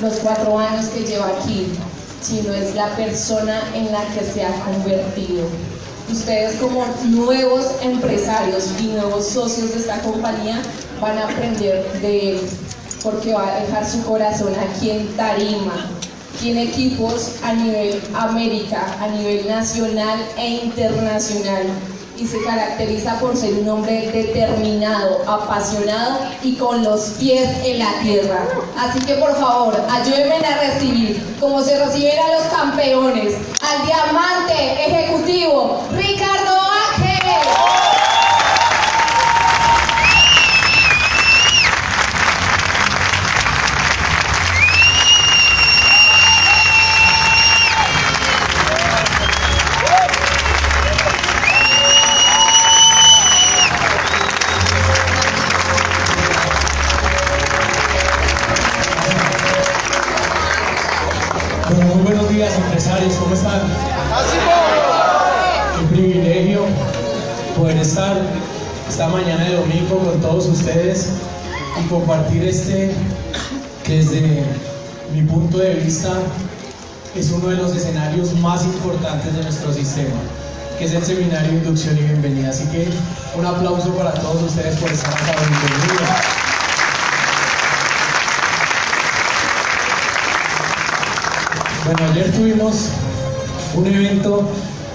los cuatro años que lleva aquí, sino es la persona en la que se ha convertido. Ustedes como nuevos empresarios y nuevos socios de esta compañía van a aprender de él, porque va a dejar su corazón aquí en Tarima, tiene equipos a nivel América, a nivel nacional e internacional y se caracteriza por ser un hombre determinado, apasionado y con los pies en la tierra. Así que por favor, ayúdenme a recibir, como se reciben a los campeones, al diamante ejecutivo Ricardo ¿cómo están? Qué privilegio poder estar esta mañana de domingo con todos ustedes y compartir este que desde mi punto de vista es uno de los escenarios más importantes de nuestro sistema, que es el seminario inducción y bienvenida. Así que un aplauso para todos ustedes por estar acá. Bienvenidos. Bueno, ayer tuvimos un evento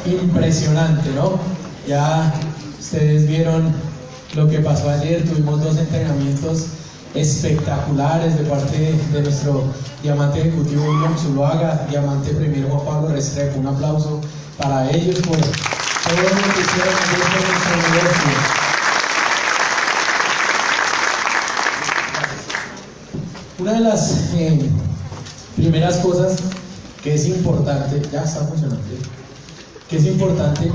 impresionante, ¿no? Ya ustedes vieron lo que pasó ayer, tuvimos dos entrenamientos espectaculares de parte de nuestro diamante ejecutivo William Zuluaga, diamante premier Juan Pablo Restrepo. Un aplauso para ellos por todo lo que hicieron en nuestro negocio. Una de las eh, primeras cosas que es importante, ya está funcionando, que es importante,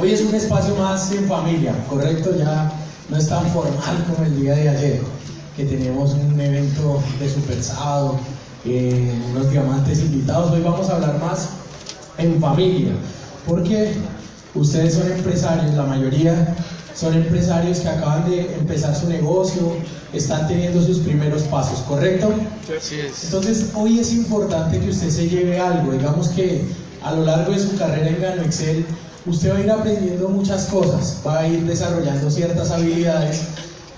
hoy es un espacio más en familia, ¿correcto? Ya no es tan formal como el día de ayer, que teníamos un evento de super sábado, eh, unos diamantes invitados, hoy vamos a hablar más en familia, porque ustedes son empresarios, la mayoría son empresarios que acaban de empezar su negocio, están teniendo sus primeros pasos, ¿correcto? Así es. Entonces, hoy es importante que usted se lleve algo, digamos que a lo largo de su carrera en Gano Excel, usted va a ir aprendiendo muchas cosas, va a ir desarrollando ciertas habilidades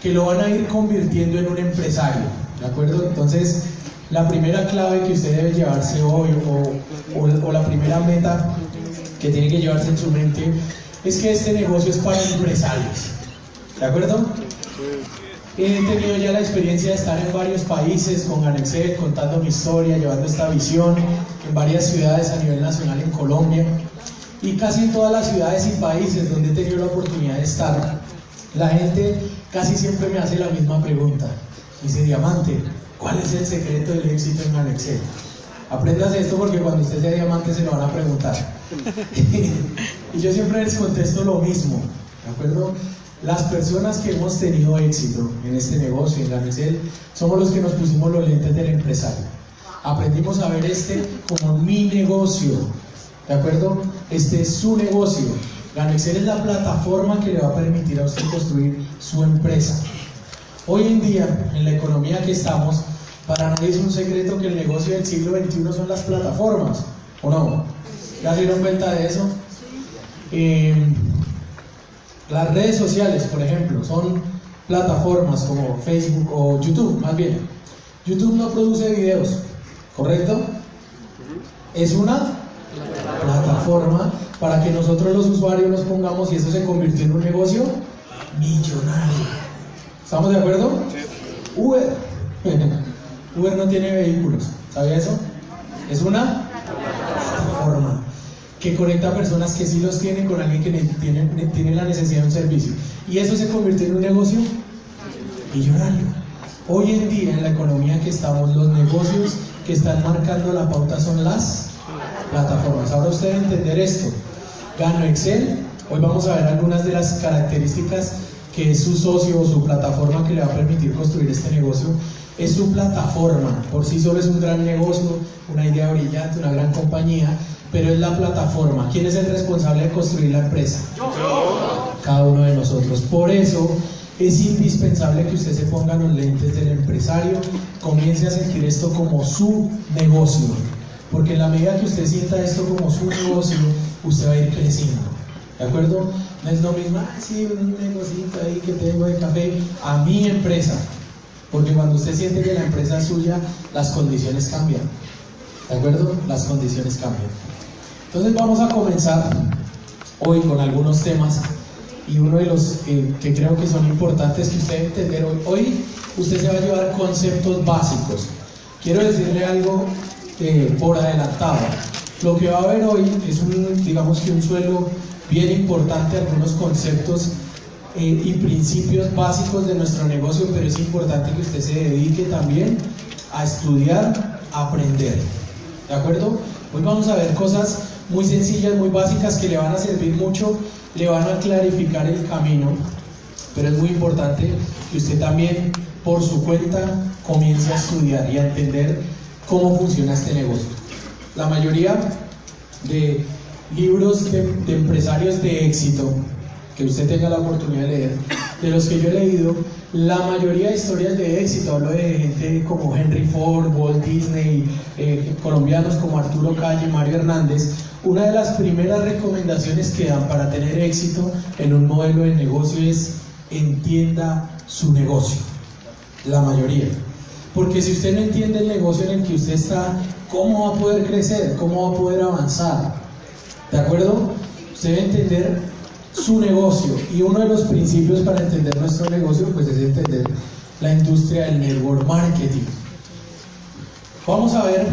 que lo van a ir convirtiendo en un empresario, ¿de acuerdo? Entonces, la primera clave que usted debe llevarse hoy o, o, o la primera meta que tiene que llevarse en su mente es que este negocio es para empresarios. ¿De acuerdo? He tenido ya la experiencia de estar en varios países con Anexel, contando mi historia, llevando esta visión en varias ciudades a nivel nacional en Colombia y casi en todas las ciudades y países donde he tenido la oportunidad de estar. La gente casi siempre me hace la misma pregunta. Dice, Diamante, ¿cuál es el secreto del éxito en Anexel? Aprendas esto porque cuando usted sea diamante se lo van a preguntar. y yo siempre les contesto lo mismo, ¿de acuerdo? Las personas que hemos tenido éxito en este negocio, en la Ganesel, somos los que nos pusimos los lentes del empresario. Aprendimos a ver este como mi negocio, ¿de acuerdo? Este es su negocio. Ganexel es la plataforma que le va a permitir a usted construir su empresa. Hoy en día, en la economía que estamos, para nadie es un secreto que el negocio del siglo XXI son las plataformas, ¿o no? ¿Ya dieron cuenta de eso? Eh, las redes sociales, por ejemplo, son plataformas como Facebook o YouTube, más bien. YouTube no produce videos, ¿correcto? Es una plataforma para que nosotros los usuarios nos pongamos y eso se convirtió en un negocio millonario. ¿Estamos de acuerdo? Uber. Uber no tiene vehículos, ¿sabía eso? Es una plataforma que conecta personas que sí los tienen con alguien que tiene, tiene la necesidad de un servicio. Y eso se convirtió en un negocio millonario. Hoy en día, en la economía que estamos, los negocios que están marcando la pauta son las plataformas. Ahora usted entender esto. Gano Excel. Hoy vamos a ver algunas de las características que es su socio o su plataforma que le va a permitir construir este negocio es su plataforma. Por sí solo es un gran negocio, una idea brillante, una gran compañía, pero es la plataforma. ¿Quién es el responsable de construir la empresa? Cada uno de nosotros. Por eso es indispensable que usted se ponga los lentes del empresario, comience a sentir esto como su negocio, porque en la medida que usted sienta esto como su negocio, usted va a ir creciendo. ¿De acuerdo? No es lo mismo, ah, sí, un negocito ahí que tengo de café, a mi empresa. Porque cuando usted siente que la empresa es suya, las condiciones cambian. ¿De acuerdo? Las condiciones cambian. Entonces vamos a comenzar hoy con algunos temas y uno de los que creo que son importantes que usted entender hoy. Hoy usted se va a llevar conceptos básicos. Quiero decirle algo eh, por adelantado. Lo que va a haber hoy es un, digamos que un suelo bien importante, algunos conceptos eh, y principios básicos de nuestro negocio, pero es importante que usted se dedique también a estudiar, a aprender. ¿De acuerdo? Hoy vamos a ver cosas muy sencillas, muy básicas que le van a servir mucho, le van a clarificar el camino, pero es muy importante que usted también por su cuenta comience a estudiar y a entender cómo funciona este negocio. La mayoría de libros de, empresarios de éxito que usted tenga la oportunidad de leer, de los que yo he leído, la mayoría de historias de éxito, hablo de gente como Henry Ford, Walt Disney, eh, colombianos como Arturo Calle, Mario Hernández, una de las primeras recomendaciones que dan para tener éxito en un modelo de negocio es entienda su negocio, la mayoría. Porque si usted no entiende el negocio en el que usted está, ¿cómo va a poder crecer? ¿Cómo va a poder avanzar? ¿De acuerdo? Usted debe entender su negocio y uno de los principios para entender nuestro negocio pues es entender la industria del network marketing. Vamos a ver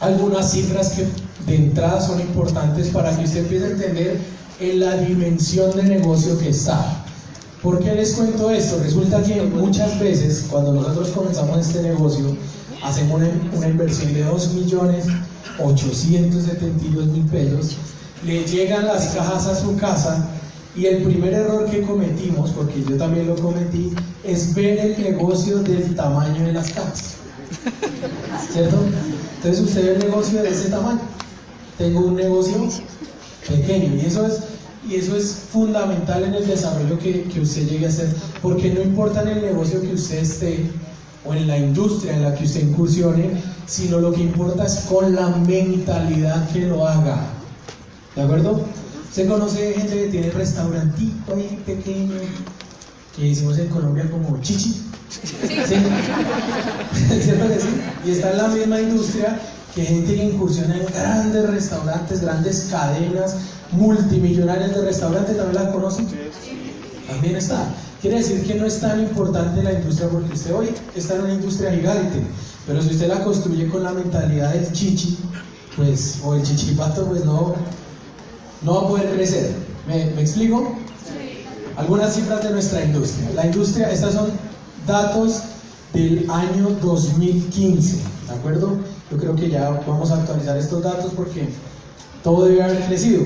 algunas cifras que de entrada son importantes para que usted empiece a entender en la dimensión de negocio que está. ¿Por qué les cuento esto? Resulta que muchas veces cuando nosotros comenzamos este negocio hacemos una, inversión de 2 millones 872 mil pesos, le llegan las cajas a su casa y el primer error que cometimos, porque yo también lo cometí, es ver el negocio del tamaño de las cajas. ¿Cierto? Entonces usted ve el negocio de ese tamaño tengo un negocio pequeño y eso es, y eso es fundamental en el desarrollo que, que usted llegue a hacer, porque no importa en el negocio que usted esté o en la industria en la que usted incursione, sino lo que importa es con la mentalidad que lo haga. ¿De acuerdo? Usted conoce gente que tiene restaurantito ahí pequeño, que hicimos en Colombia como chichi. ¿Sí? ¿Cierto que sí? Y está en la misma industria que gente que incursiona en grandes restaurantes, grandes cadenas, multimillonarias de restaurantes, ¿también la conocen? También está. Quiere decir que no es tan importante la industria porque usted hoy está en una industria gigante, pero si usted la construye con la mentalidad del chichi, pues, o el chichipato, pues no, no va a poder crecer. ¿Me, me explico? Algunas cifras de nuestra industria. La industria, estas son datos del año 2015, ¿de acuerdo? Yo creo que ya vamos a actualizar estos datos porque todo debe haber crecido.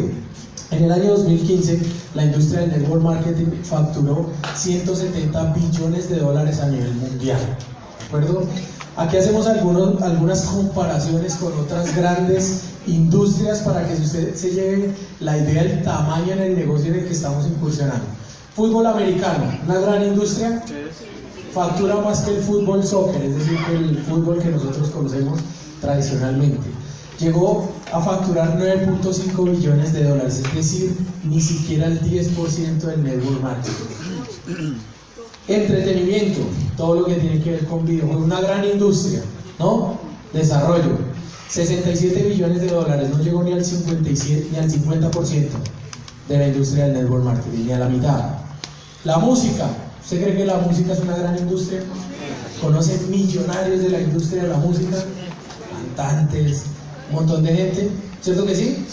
En el año 2015, la industria del network marketing facturó 170 billones de dólares a nivel mundial. ¿De acuerdo? Aquí hacemos algunos, algunas comparaciones con otras grandes industrias para que usted se lleve la idea del tamaño en el negocio en el que estamos incursionando. Fútbol americano, una gran industria, factura más que el fútbol soccer, es decir, que el fútbol que nosotros conocemos tradicionalmente. Llegó a facturar 9.5 billones de dólares, es decir, ni siquiera el 10% del network marketing. Entretenimiento, todo lo que tiene que ver con videojuegos, una gran industria, ¿no? Desarrollo, 67 billones de dólares, no llegó ni al 57 ni al 50% de la industria del network marketing, ni a la mitad. La música, ¿usted cree que la música es una gran industria? ¿Conoce millonarios de la industria de la música? cantantes, un montón de gente, ¿cierto que sí?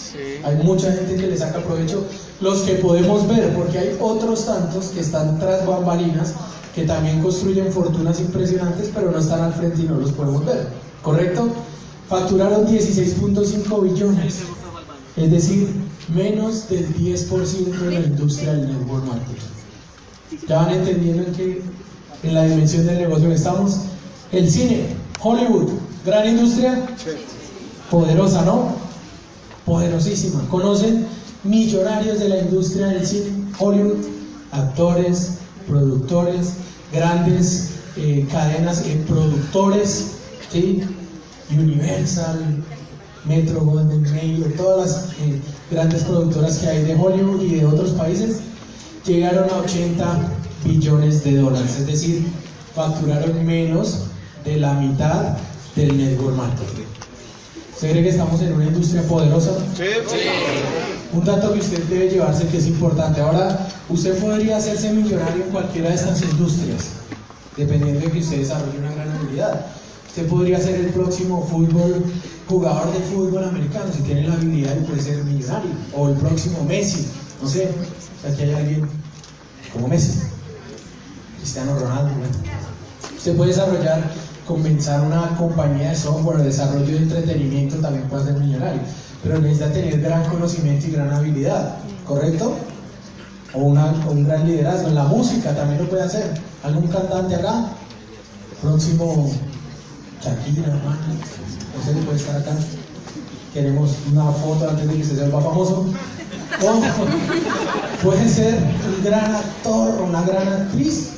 Hay mucha gente que le saca provecho, los que podemos ver, porque hay otros tantos que están tras bambalinas, que también construyen fortunas impresionantes, pero no están al frente y no los podemos ver, ¿correcto? Facturaron 16.5 billones, es decir, menos del 10% de la industria del network marketing. ¿Ya van entendiendo en, que, en la dimensión del negocio que estamos? El cine, Hollywood, Gran industria, poderosa, ¿no? Poderosísima. Conocen millonarios de la industria del cine, Hollywood, actores, productores, grandes eh, cadenas de productores, ¿sí? Universal, Metro Golden Mayer, todas las eh, grandes productoras que hay de Hollywood y de otros países, llegaron a 80 billones de dólares, es decir, facturaron menos de la mitad del network marketing. ¿Se cree que estamos en una industria poderosa? Sí. Un dato que usted debe llevarse que es importante. Ahora, usted podría hacerse millonario en cualquiera de estas industrias, dependiendo de que usted desarrolle una gran habilidad. Usted podría ser el próximo fútbol, jugador de fútbol americano, si tiene la habilidad de puede ser millonario. O el próximo Messi, no sé, aquí hay alguien como Messi, Cristiano Ronaldo. Usted puede desarrollar, comenzar una compañía de software, de desarrollo de entretenimiento, también puede ser millonario. Pero necesita tener gran conocimiento y gran habilidad, ¿correcto? O, una, un gran liderazgo. En la música también lo puede hacer. ¿Algún cantante acá? Próximo Shakira, no sé si puede estar acá. Queremos una foto antes de que se vuelva famoso. O puede ser un gran actor o una gran actriz.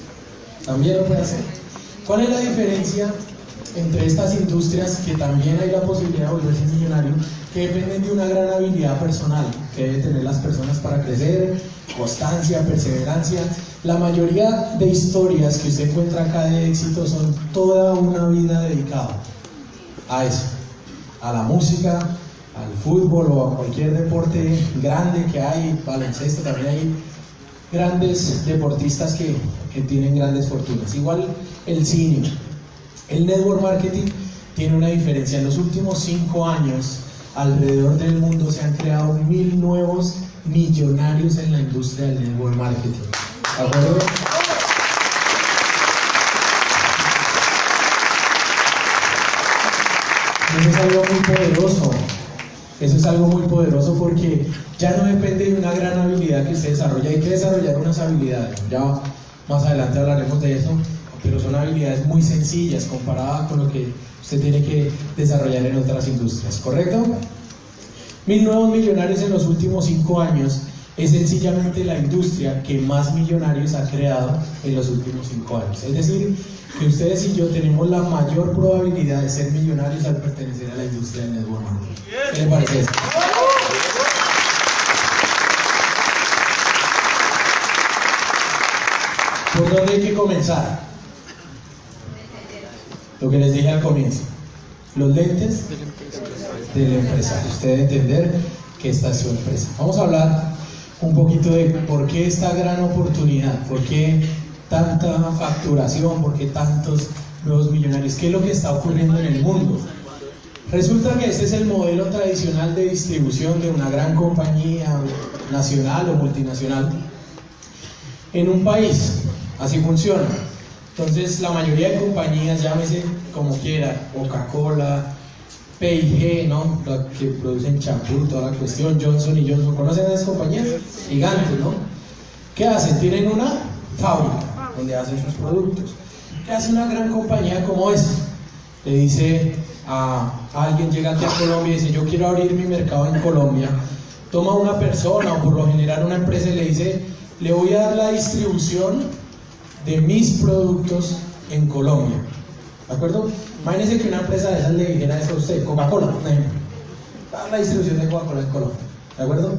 También lo puede hacer. ¿Cuál es la diferencia entre estas industrias que también hay la posibilidad de volverse millonario, que dependen de una gran habilidad personal que deben tener las personas para crecer, constancia, perseverancia. La mayoría de historias que usted encuentra acá de éxito son toda una vida dedicada a eso, a la música, al fútbol o a cualquier deporte grande que hay, baloncesto también hay grandes deportistas que, tienen grandes fortunas. Igual el cine, el network marketing tiene una diferencia. En los últimos cinco años, alrededor del mundo se han creado mil nuevos millonarios en la industria del network marketing. ¿De acuerdo? Es algo muy poderoso. Eso es algo muy poderoso porque ya no depende de una gran habilidad que usted desarrolla. Hay que desarrollar unas habilidades. Ya más adelante hablaremos de eso pero son habilidades muy sencillas comparadas con lo que usted tiene que desarrollar en otras industrias, ¿correcto? Mil nuevos millonarios en los últimos cinco años es sencillamente la industria que más millonarios ha creado en los últimos cinco años. Es decir, que ustedes y yo tenemos la mayor probabilidad de ser millonarios al pertenecer a la industria del network ¿Qué les parece eso? ¿Por dónde hay que comenzar? Lo que les dije al comienzo, los lentes del empresario. Usted debe entender que esta es su empresa. Vamos a hablar un poquito de por qué esta gran oportunidad, por qué tanta facturación, por qué tantos nuevos millonarios, qué es lo que está ocurriendo en el mundo. Resulta que este es el modelo tradicional de distribución de una gran compañía nacional o multinacional en un país. Así funciona. Entonces, la mayoría de compañías, llámese como quiera, Coca-Cola, P&G, ¿no? que producen champú, toda la cuestión, Johnson y Johnson, ¿conocen esas compañías? Gigantes, ¿no? ¿Qué hacen? Tienen una fábrica donde hacen sus productos. ¿Qué hace una gran compañía como esta? Le dice a, alguien, llega aquí a Colombia y dice, yo quiero abrir mi mercado en Colombia. Toma una persona o por lo general una empresa y le dice, le voy a dar la distribución de mis productos en Colombia. ¿De acuerdo? Imagínense que una empresa de esas le dijera eso a usted, Coca-Cola, por ejemplo. La distribución de Coca-Cola en Colombia. ¿De acuerdo?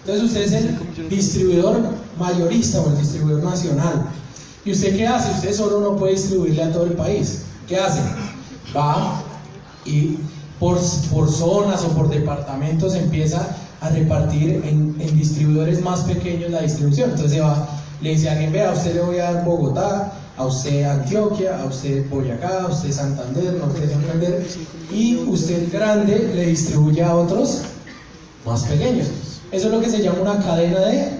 Entonces usted es el distribuidor mayorista o el distribuidor nacional. ¿Y usted qué hace? Usted solo no puede distribuirle a todo el país. ¿Qué hace? Va y por, por zonas o por departamentos empieza a repartir en, en distribuidores más pequeños la distribución. Entonces se va le dice a alguien, vea, usted le voy a dar Bogotá, a usted Antioquia, a usted Boyacá, a usted Santander, Norte de Santander, y usted grande le distribuye a otros más pequeños. Eso es lo que se llama una cadena de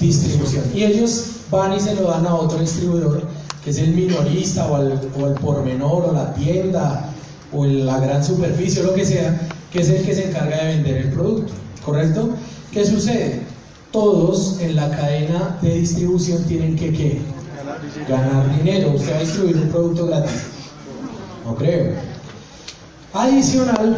distribución. Y ellos van y se lo dan a otro distribuidor, que es el minorista o el, o el pormenor o la tienda o la gran superficie o lo que sea, que es el que se encarga de vender el producto. ¿Correcto? ¿Qué sucede? todos en la cadena de distribución tienen que ¿qué? Ganar dinero. Usted va a distribuir un producto gratis. No creo. Adicional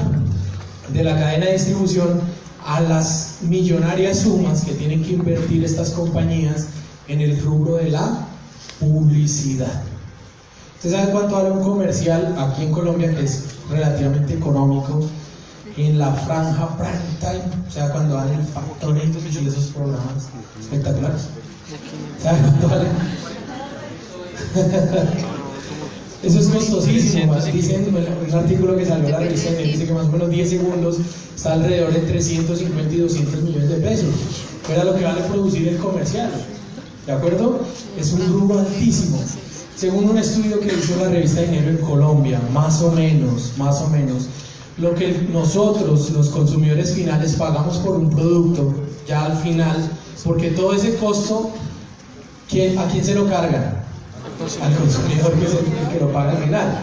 de la cadena de distribución a las millonarias sumas que tienen que invertir estas compañías en el rubro de la publicidad. ¿Usted sabe cuánto vale un comercial aquí en Colombia que es relativamente económico? En la franja prime o sea, cuando dan el factoring y esos programas espectaculares. ¿Sabe cuánto vale? Eso es costosísimo. Dicen, un artículo que salió la revista dice que más o menos 10 segundos está alrededor de 350 y 200 millones de pesos. Era lo que vale producir el comercial. ¿De acuerdo? Es un rubro altísimo. Según un estudio que hizo la revista Dinero en Colombia, más o menos, más o menos, lo que nosotros, los consumidores finales, pagamos por un producto, ya al final, porque todo ese costo, ¿a quién se lo cargan? Al consumidor que, lo paga al final.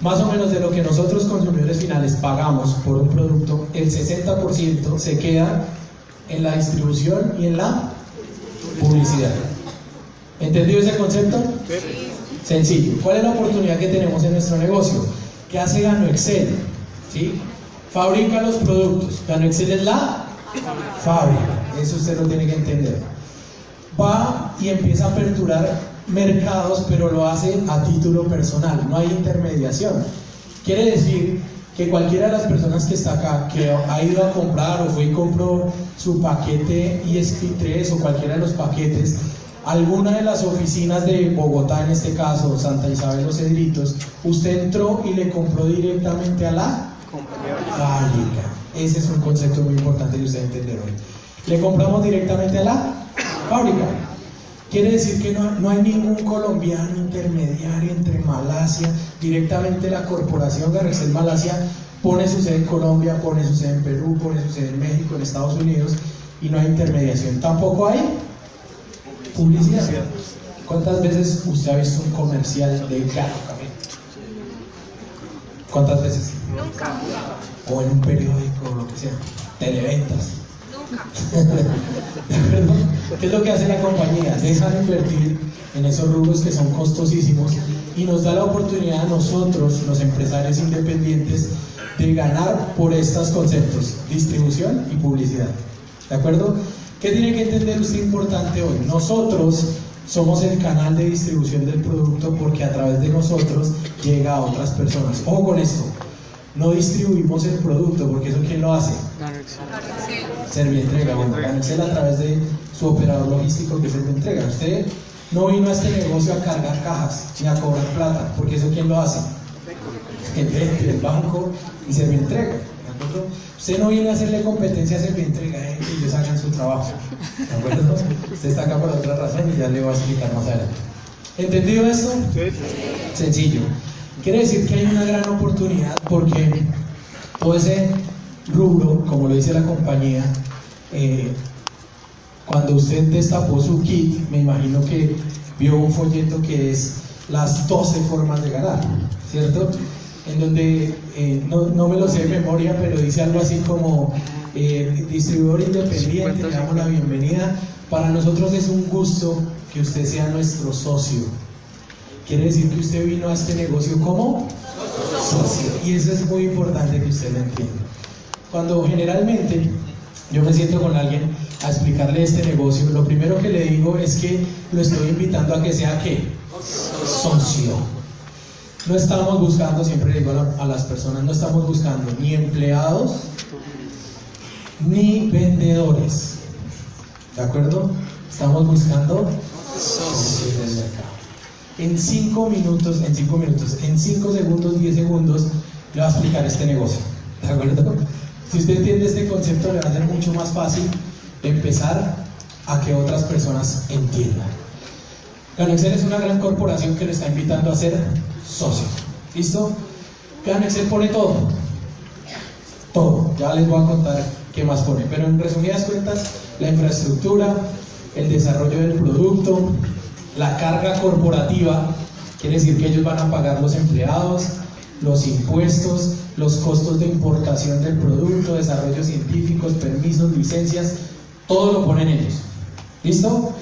Más o menos de lo que nosotros consumidores finales pagamos por un producto, el 60% se queda en la distribución y en la publicidad. ¿Entendido ese concepto? Sencillo. ¿Cuál es la oportunidad que tenemos en nuestro negocio? ¿Qué hace Gano Excel? ¿Sí? Fabrica los productos. Gano Excel es la fábrica. Eso usted lo tiene que entender. Va y empieza a aperturar mercados, pero lo hace a título personal, no hay intermediación. Quiere decir que cualquiera de las personas que está acá, que ha ido a comprar o fue y compró su paquete ESP3 o cualquiera de los paquetes, alguna de las oficinas de Bogotá, en este caso Santa Isabel Los Cedritos, usted entró y le compró directamente a la fábrica. Ese es un concepto muy importante que usted entender hoy. Le compramos directamente a la fábrica. Quiere decir que no, hay ningún colombiano intermediario entre Malasia, directamente la corporación Garrexel Malasia pone su sede en Colombia, pone su sede en Perú, pone su sede en México, en Estados Unidos, y no hay intermediación. Tampoco hay publicidad. ¿Cuántas veces usted ha visto un comercial de Garo ¿Cuántas veces? Nunca. O en un periódico o lo que sea. Televentas. ¿Qué es lo que hace la compañía? Deja de invertir en esos rubros que son costosísimos y nos da la oportunidad a nosotros, los empresarios independientes, de ganar por estos conceptos, distribución y publicidad. ¿De acuerdo? ¿Qué tiene que entender usted importante hoy? Nosotros somos el canal de distribución del producto porque a través de nosotros llega a otras personas. Ojo con esto no distribuimos el producto, porque eso quién lo hace? Servientrega, bueno, Excel a través de su operador logístico que es Servientrega. Usted no vino a este negocio a cargar cajas ni a cobrar plata, porque eso quién lo hace? El, el banco y Servientrega. Usted no viene a hacerle competencia a Servientrega, eh, y ellos hagan su trabajo. ¿De acuerdo? Usted está acá por otra razón y ya le voy a explicar más adelante. ¿Entendido esto? Sencillo. Quiere decir que hay una gran oportunidad porque todo ese rubro, como lo dice la compañía, eh, cuando usted destapó su kit, me imagino que vio un folleto que es las 12 formas de ganar, ¿cierto? En donde, eh, no, me lo sé de memoria, pero dice algo así como eh, distribuidor independiente, le damos la bienvenida. Para nosotros es un gusto que usted sea nuestro socio. Quiere decir que usted vino a este negocio como socio. Y eso es muy importante que usted lo entienda. Cuando generalmente yo me siento con alguien a explicarle este negocio, lo primero que le digo es que lo estoy invitando a que sea qué? Socio. No estamos buscando, siempre digo a las personas, no estamos buscando ni empleados ni vendedores. ¿De acuerdo? Estamos buscando socios del mercado en 5 minutos, en 5 minutos, en 5 segundos, 10 segundos, le va a explicar este negocio. ¿De acuerdo? Si usted entiende este concepto, le va a ser mucho más fácil empezar a que otras personas entiendan. Ganexel es una gran corporación que le está invitando a ser socio. ¿Listo? Ganexel pone todo. Todo. Ya les voy a contar qué más pone. Pero en resumidas cuentas, la infraestructura, el desarrollo del producto, la carga corporativa quiere decir que ellos van a pagar los empleados, los impuestos, los costos de importación del producto, desarrollos científicos, permisos, licencias, todo lo ponen ellos. ¿Listo?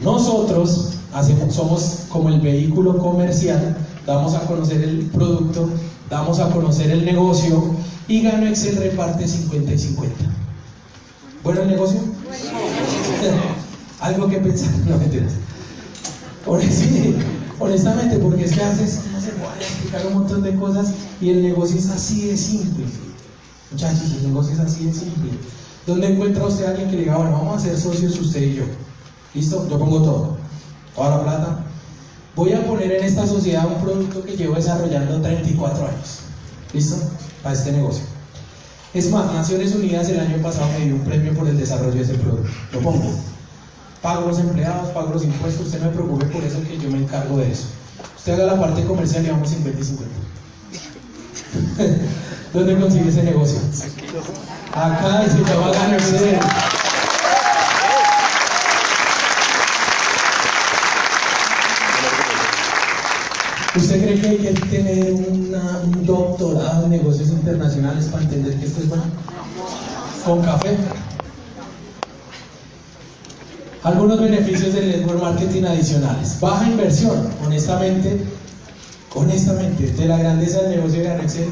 Nosotros hacemos, somos como el vehículo comercial, damos a conocer el producto, damos a conocer el negocio y Gano Excel reparte 50 y 50. ¿Bueno el negocio? Algo que pensar, no me entiendes. Honestamente, porque es que haces, no se puede explicar un montón de cosas y el negocio es así de simple. Muchachos, el negocio es así de simple. ¿Dónde encuentra usted a alguien que le diga, bueno, vamos a ser socios usted y yo? ¿Listo? Yo pongo todo. Toda la plata. Voy a poner en esta sociedad un producto que llevo desarrollando 34 años. ¿Listo? Para este negocio. Es más, Naciones Unidas el año pasado me dio un premio por el desarrollo de ese producto. Lo pongo. Pago los empleados, pago los impuestos, usted no me preocupe por eso que yo me encargo de eso. Usted haga la parte comercial y vamos 50 y 50. ¿Dónde consigue ese negocio? Acá se llama Gano ¿Usted cree que hay que tener un doctorado en negocios internacionales para entender que esto es bueno? ¿Con café? Algunos beneficios del network marketing adicionales. Baja inversión, honestamente, honestamente, de la grandeza del negocio de Anexel,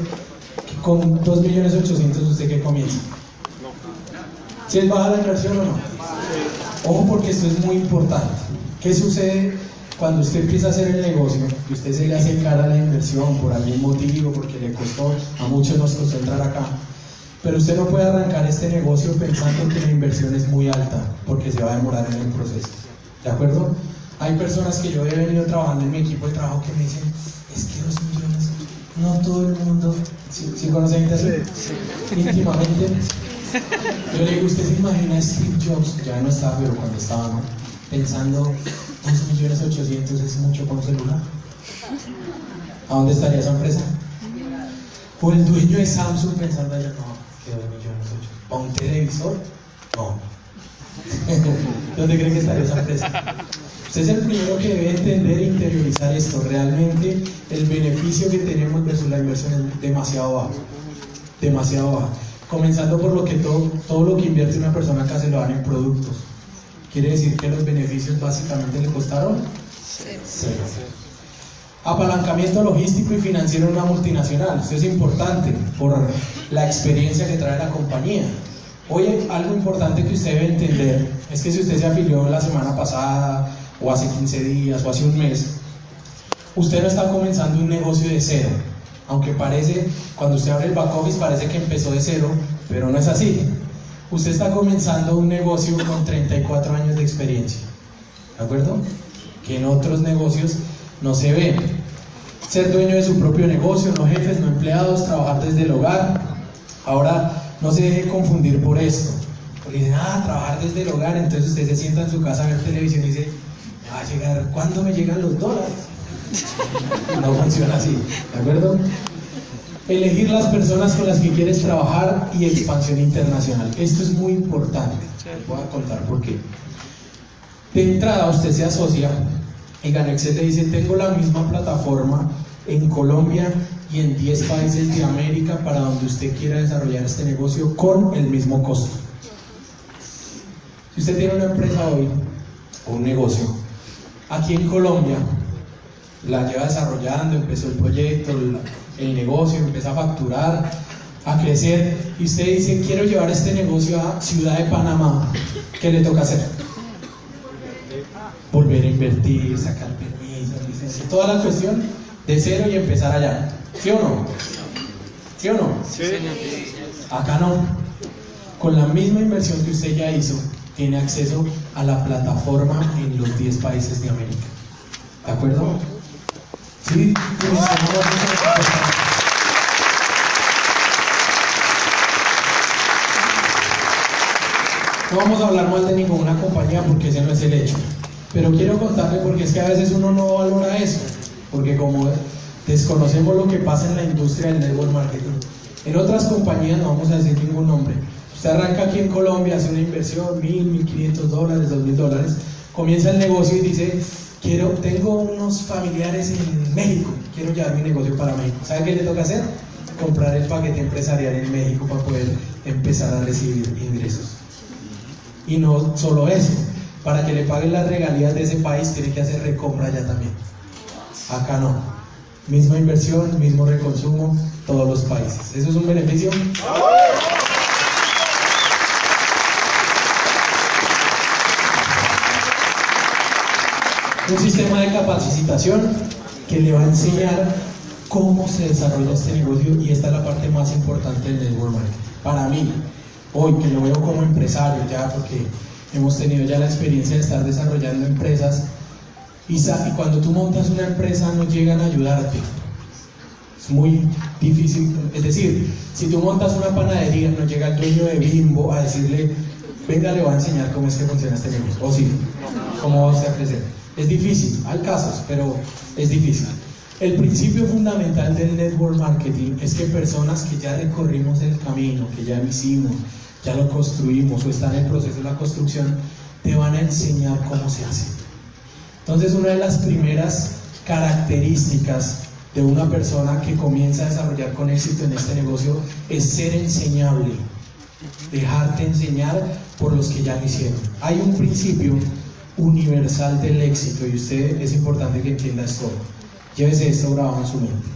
con 2.800.000 usted que comienza. ¿Si es baja la inversión o no? Ojo porque esto es muy importante. ¿Qué sucede cuando usted empieza a hacer el negocio y usted se le hace cara a la inversión por algún motivo, porque le costó, a muchos nos costó entrar acá, pero usted no puede arrancar este negocio pensando que la inversión es muy alta, porque se va a demorar en el proceso. ¿De acuerdo? Hay personas que yo he venido trabajando en mi equipo de trabajo que me dicen, es que dos millones, no todo el mundo, ¿sí, ¿sí conoce gente Íntimamente. Yo le digo, ¿usted se imagina Steve Jobs, ya no está, pero cuando estaba, ¿no? pensando, 2 millones 800 es mucho un celular. ¿A dónde estaría esa empresa? O el dueño de Samsung pensando, no, que 2 millones 800. ¿O un televisor? No. ¿Dónde cree que estaría esa empresa? Usted es el primero que debe entender e interiorizar esto. Realmente el beneficio que tenemos versus la inversión es demasiado bajo. Demasiado bajo. Comenzando por lo que todo, todo lo que invierte una persona acá se lo dan en productos. Quiere decir que los beneficios básicamente le costaron cero. Apalancamiento logístico y financiero en una multinacional. Esto es importante por la experiencia que trae la compañía. Oye, algo importante que usted debe entender es que si usted se afilió la semana pasada o hace 15 días o hace un mes, usted no está comenzando un negocio de cero. Aunque parece, cuando usted abre el back office parece que empezó de cero, pero no es así usted está comenzando un negocio con 34 años de experiencia. ¿De acuerdo? Que en otros negocios no se ve. Ser dueño de su propio negocio, no jefes, no empleados, trabajar desde el hogar. Ahora, no se deje confundir por esto. Porque dicen, ah, trabajar desde el hogar, entonces usted se sienta en su casa a ver televisión y dice, va a llegar, ¿cuándo me llegan los dólares? No funciona así, ¿de acuerdo? Elegir las personas con las que quieres trabajar y expansión internacional. Esto es muy importante. Voy a contar por qué. De entrada, usted se asocia y Ganex te dice, tengo la misma plataforma en Colombia y en 10 países de América para donde usted quiera desarrollar este negocio con el mismo costo. Si usted tiene una empresa hoy o un negocio, aquí en Colombia, la lleva desarrollando, empezó el proyecto, el negocio, empieza a facturar, a crecer, y usted dice, quiero llevar este negocio a Ciudad de Panamá, ¿qué le toca hacer? Volver a invertir, sacar permisos, licencia, toda la cuestión de cero y empezar allá. ¿Sí o no? ¿Sí o no? Sí. Acá no. Con la misma inversión que usted ya hizo, tiene acceso a la plataforma en los 10 países de América. ¿De acuerdo? Sí, no vamos a hablar mal de ninguna compañía porque ese no es el hecho. Pero quiero contarle porque es que a veces uno no valora eso. Porque como desconocemos lo que pasa en la industria del network marketing. En otras compañías, no vamos a decir ningún nombre, usted arranca aquí en Colombia, hace una inversión, mil, mil quinientos dólares, dos mil dólares, comienza el negocio y dice, quiero, tengo unos familiares en México, quiero llevar mi negocio para México. ¿Sabe qué le toca hacer? Comprar el paquete empresarial en México para poder empezar a recibir ingresos. Y no solo eso, para que le paguen las regalías de ese país tiene que hacer recompra ya también. Acá no. Misma inversión, mismo reconsumo, todos los países. ¿Eso es un beneficio? Un sistema de capacitación que le va a enseñar cómo se desarrolla este negocio y esta es la parte más importante del network marketing. Para mí, hoy que lo veo como empresario ya, porque hemos tenido ya la experiencia de estar desarrollando empresas, y, y cuando tú montas una empresa no llegan a ayudarte. Es muy difícil, es decir, si tú montas una panadería no llega el dueño de Bimbo a decirle, venga, le voy a enseñar cómo es que funciona este negocio, o sí, cómo va usted a crecer. Es difícil, hay casos, pero es difícil. El principio fundamental del network marketing es que personas que ya recorrimos el camino, que ya lo hicimos, ya lo construimos o están en el proceso de la construcción, te van a enseñar cómo se hace. Entonces, una de las primeras características de una persona que comienza a desarrollar con éxito en este negocio es ser enseñable, dejarte enseñar por los que ya lo hicieron. Hay un principio universal del éxito y usted es importante que entienda esto. Llévese esto grabado en su mente.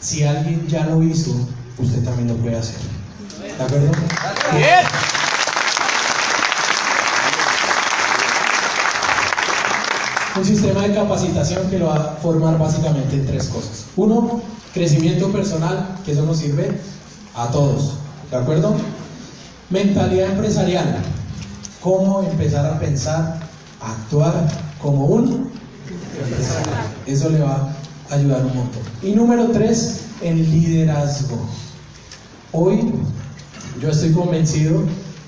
Si alguien ya lo hizo, usted también lo puede hacer. ¿De acuerdo? Un sistema de capacitación que lo va a formar básicamente en tres cosas. Uno, crecimiento personal, que eso nos sirve a todos. ¿De acuerdo? Mentalidad empresarial. Cómo empezar a pensar, a actuar como un empresario. Eso le va a ayudar un montón. Y número tres, el liderazgo. Hoy yo estoy convencido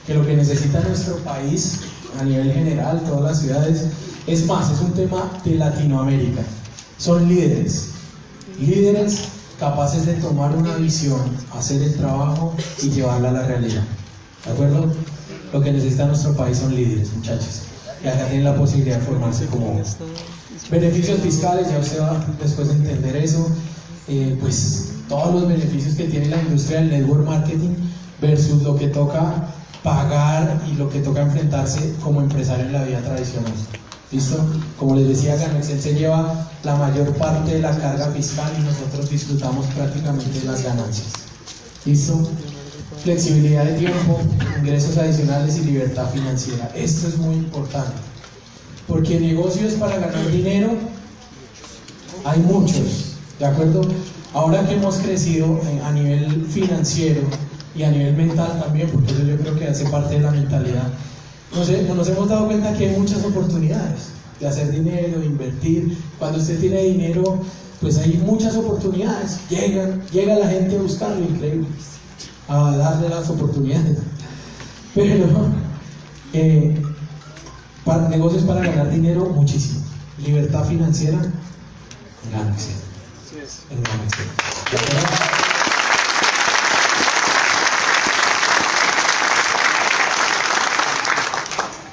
que lo que necesita nuestro país a nivel general, todas las ciudades, es más, es un tema de Latinoamérica. Son líderes, líderes capaces de tomar una visión, hacer el trabajo y llevarla a la realidad. ¿De acuerdo? Lo que necesita nuestro país son líderes, muchachos. Y acá tienen la posibilidad de formarse como beneficios fiscales, ya usted va después de entender eso, eh, pues todos los beneficios que tiene la industria del network marketing versus lo que toca pagar y lo que toca enfrentarse como empresario en la vida tradicional. ¿Listo? Como les decía, Ganexel se lleva la mayor parte de la carga fiscal y nosotros disfrutamos prácticamente de las ganancias. ¿Listo? Flexibilidad de tiempo, ingresos adicionales y libertad financiera. Esto es muy importante. Porque negocios para ganar dinero hay muchos, ¿de acuerdo? Ahora que hemos crecido a nivel financiero y a nivel mental también, porque eso yo creo que hace parte de la mentalidad, nos, nos hemos dado cuenta que hay muchas oportunidades de hacer dinero, de invertir. Cuando usted tiene dinero, pues hay muchas oportunidades. Llegan, llega la gente a buscarlo, increíble, a darle las oportunidades. Pero eh, para, negocios para ganar dinero, muchísimo. Libertad financiera, ganancia. En ganancia.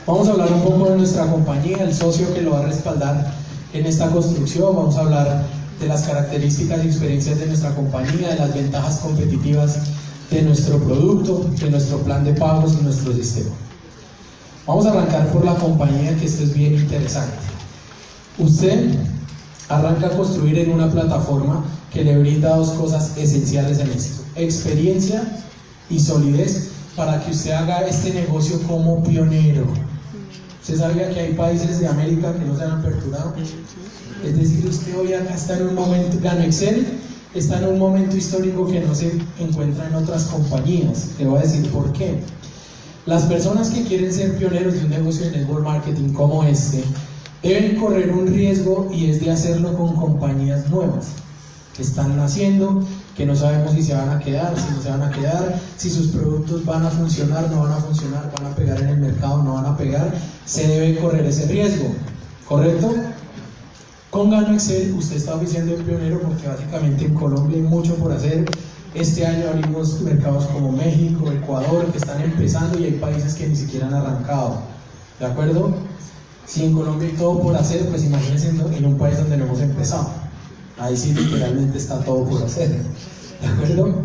Vamos a hablar un poco de nuestra compañía, el socio que lo va a respaldar en esta construcción. Vamos a hablar de las características y experiencias de nuestra compañía, de las ventajas competitivas de nuestro producto, de nuestro plan de pagos y nuestro sistema. Vamos a arrancar por la compañía, que esto es bien interesante. Usted arranca a construir en una plataforma que le brinda dos cosas esenciales en esto. Experiencia y solidez para que usted haga este negocio como pionero. ¿Usted sabía que hay países de América que no se han aperturado? Es decir, usted hoy acá está en un momento, Gano Excel está en un momento histórico que no se encuentra en otras compañías. Le voy a decir por qué. Las personas que quieren ser pioneros de un negocio de network marketing como este, deben correr un riesgo y es de hacerlo con compañías nuevas que están naciendo, que no sabemos si se van a quedar, si no se van a quedar, si sus productos van a funcionar, no van a funcionar, van a pegar en el mercado, no van a pegar, se debe correr ese riesgo, ¿correcto? Con Gano Excel usted está oficiando el pionero porque básicamente en Colombia hay mucho por hacer. Este año abrimos mercados como México, Ecuador, que están empezando y hay países que ni siquiera han arrancado. ¿De acuerdo? Si en Colombia hay todo por hacer, pues imagínense en un país donde no hemos empezado. Ahí sí literalmente está todo por hacer. ¿De acuerdo?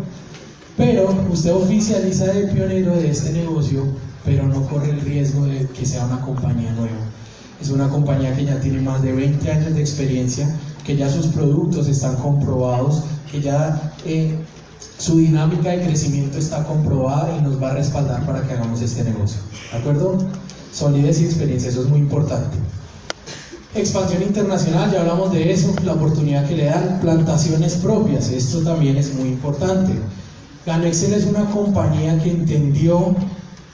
Pero usted oficializa de pionero de este negocio, pero no corre el riesgo de que sea una compañía nueva. Es una compañía que ya tiene más de 20 años de experiencia, que ya sus productos están comprobados, que ya eh, su dinámica de crecimiento está comprobada y nos va a respaldar para que hagamos este negocio. ¿De acuerdo? Solidez y experiencia, eso es muy importante. Expansión internacional, ya hablamos de eso, la oportunidad que le dan, plantaciones propias, esto también es muy importante. Ganexel es una compañía que entendió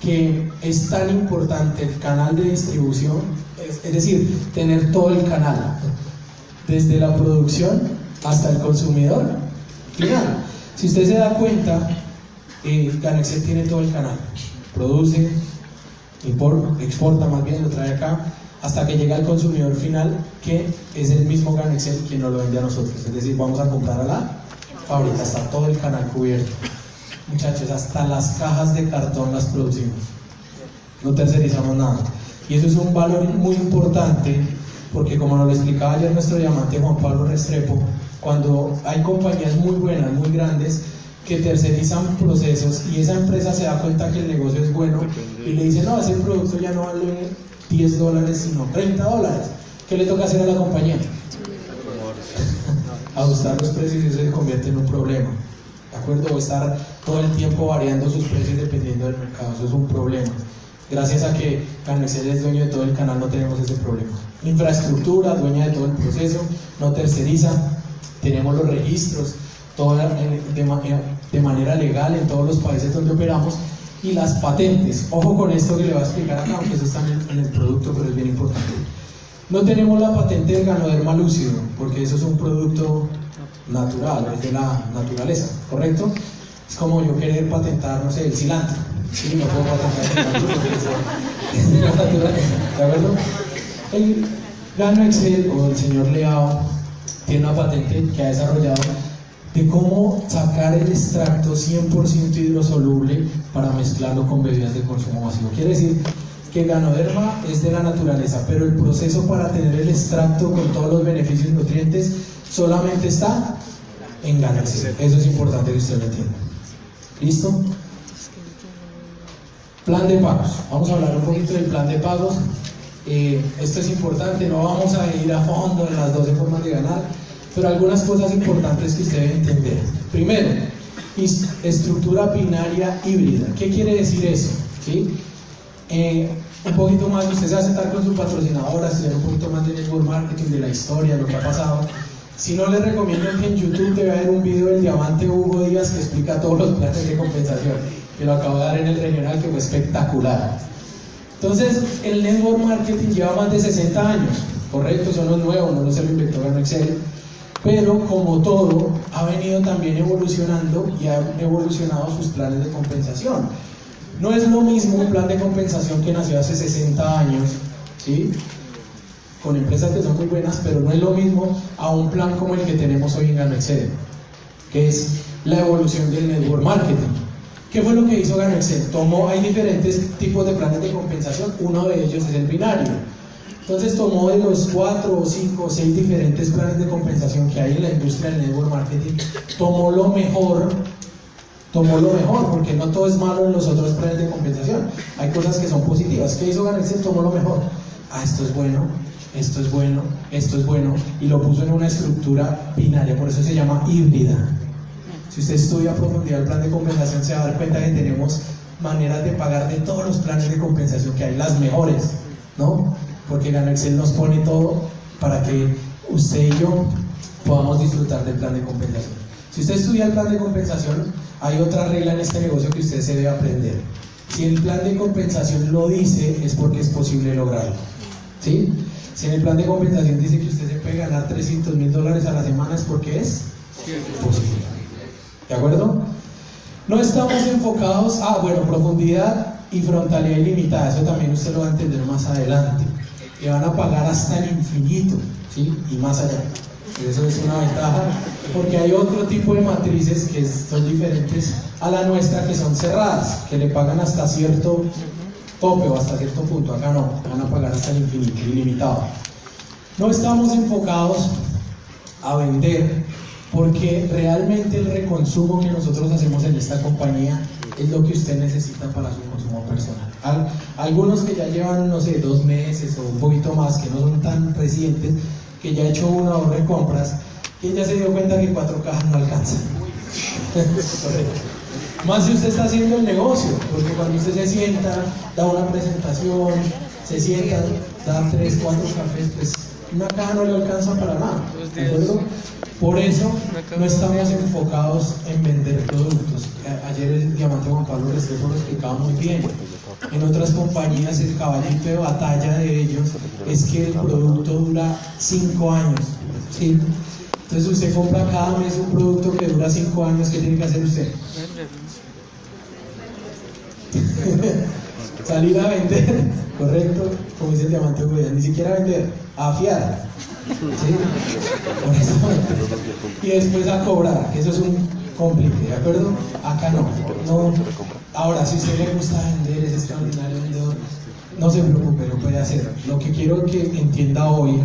que es tan importante el canal de distribución, es, decir, tener todo el canal, desde la producción hasta el consumidor final. Si usted se da cuenta, eh, Ganexel tiene todo el canal, produce, exporta más bien, lo trae acá, hasta que llega al consumidor final, que es el mismo Ganexel quien nos lo vende a nosotros. Es decir, vamos a comprar a la fábrica, está todo el canal cubierto. Muchachos, hasta las cajas de cartón las producimos. No tercerizamos nada. Y eso es un valor muy importante porque como nos lo explicaba ayer nuestro diamante Juan Pablo Restrepo, cuando hay compañías muy buenas, muy grandes, que tercerizan procesos y esa empresa se da cuenta que el negocio es bueno y le dice, no, ese producto ya no vale 10 dólares, sino 30 dólares. ¿Qué le toca hacer a la compañía? Ajustar los precios y eso se convierte en un problema. ¿De acuerdo? O estar todo el tiempo variando sus precios dependiendo del mercado. Eso es un problema. Gracias a que Canexel es dueño de todo el canal, no tenemos ese problema. Infraestructura, dueña de todo el proceso, no terceriza, tenemos los registros, de, manera legal en todos los países donde operamos y las patentes. Ojo con esto que le voy a explicar acá, aunque eso está en el, producto, pero es bien importante. No tenemos la patente del ganoderma lúcido, porque eso es un producto natural, es de la naturaleza, ¿correcto? Es como yo querer patentar, no sé, el cilantro. Sí, no puedo patentar el cilantro es de la naturaleza, ¿de acuerdo? El Gano Excel o el señor Leao tiene una patente que ha desarrollado de cómo sacar el extracto 100% hidrosoluble para mezclarlo con bebidas de consumo masivo. Quiere decir que ganoderma es de la naturaleza, pero el proceso para tener el extracto con todos los beneficios y nutrientes solamente está en Ganexel. Eso es importante que usted lo entienda. ¿Listo? Plan de pagos. Vamos a hablar un poquito del plan de pagos. Eh, esto es importante, no vamos a ir a fondo en las 12 formas de ganar pero algunas cosas importantes que usted debe entender. Primero, estructura binaria híbrida. ¿Qué quiere decir eso? ¿Sí? Eh, un poquito más, usted se va a sentar con su patrocinadora, estudiar un poquito más de network marketing, de la historia, lo que ha pasado. Si no, le recomiendo que en YouTube te vea un video del diamante Hugo Díaz que explica todos los planes de compensación, que lo acabo de dar en el regional, que fue espectacular. Entonces, el network marketing lleva más de 60 años, correcto, eso no es nuevo, no se lo inventó en Excel pero como todo, ha venido también evolucionando y ha evolucionado sus planes de compensación. No es lo mismo un plan de compensación que nació hace 60 años, ¿sí? con empresas que son muy buenas, pero no es lo mismo a un plan como el que tenemos hoy en GanoExcel, que es la evolución del network marketing. ¿Qué fue lo que hizo GanoExcel? Tomó, hay diferentes tipos de planes de compensación, uno de ellos es el binario. Entonces tomó de los cuatro o cinco o seis diferentes planes de compensación que hay en la industria del network marketing, tomó lo mejor, tomó lo mejor, porque no todo es malo en los otros planes de compensación. Hay cosas que son positivas. ¿Qué hizo Ganexel? Tomó lo mejor. Ah, esto es bueno, esto es bueno, esto es bueno, y lo puso en una estructura binaria, por eso se llama híbrida. Si usted estudia a profundidad el plan de compensación, se va a dar cuenta que tenemos maneras de pagar de todos los planes de compensación que hay, las mejores, ¿no? Porque Excel nos pone todo para que usted y yo podamos disfrutar del plan de compensación. Si usted estudia el plan de compensación, hay otra regla en este negocio que usted se debe aprender. Si el plan de compensación lo dice, es porque es posible lograrlo. ¿Sí? Si en el plan de compensación dice que usted se puede ganar 300 mil dólares a la semana, es porque es posible. ¿De acuerdo? No estamos enfocados a, bueno, profundidad y frontalidad ilimitada. Eso también usted lo va a entender más adelante que van a pagar hasta el infinito ¿sí? y más allá. Eso es una ventaja, porque hay otro tipo de matrices que son diferentes a la nuestra, que son cerradas, que le pagan hasta cierto tope o hasta cierto punto. Acá no, van a pagar hasta el infinito, ilimitado. No estamos enfocados a vender, porque realmente el reconsumo que nosotros hacemos en esta compañía es lo que usted necesita para su consumo personal. algunos que ya llevan, no sé, dos meses o un poquito más, que no son tan recientes, que ya ha hecho una hora de compras, que ya se dio cuenta que cuatro cajas no alcanzan. más si usted está haciendo el negocio, porque cuando usted se sienta, da una presentación, se sienta, da tres, cuatro cafés, pues una caja no le alcanza para nada. Por eso no estamos enfocados en vender productos. Ayer el diamante Juan Pablo Restrepo lo explicaba muy bien. En otras compañías el caballito de batalla de ellos es que el producto dura 5 años. ¿sí? Entonces usted compra cada mes un producto que dura 5 años, ¿qué tiene que hacer usted? Salir a vender, correcto, como dice el diamante ni siquiera vender, a afiar. ¿sí? Y después a cobrar, eso es un complique, ¿de acuerdo? Acá no, no. Ahora, si a usted le gusta vender, es extraordinario vendedor, no se preocupe, lo puede hacer. Lo que quiero que entienda hoy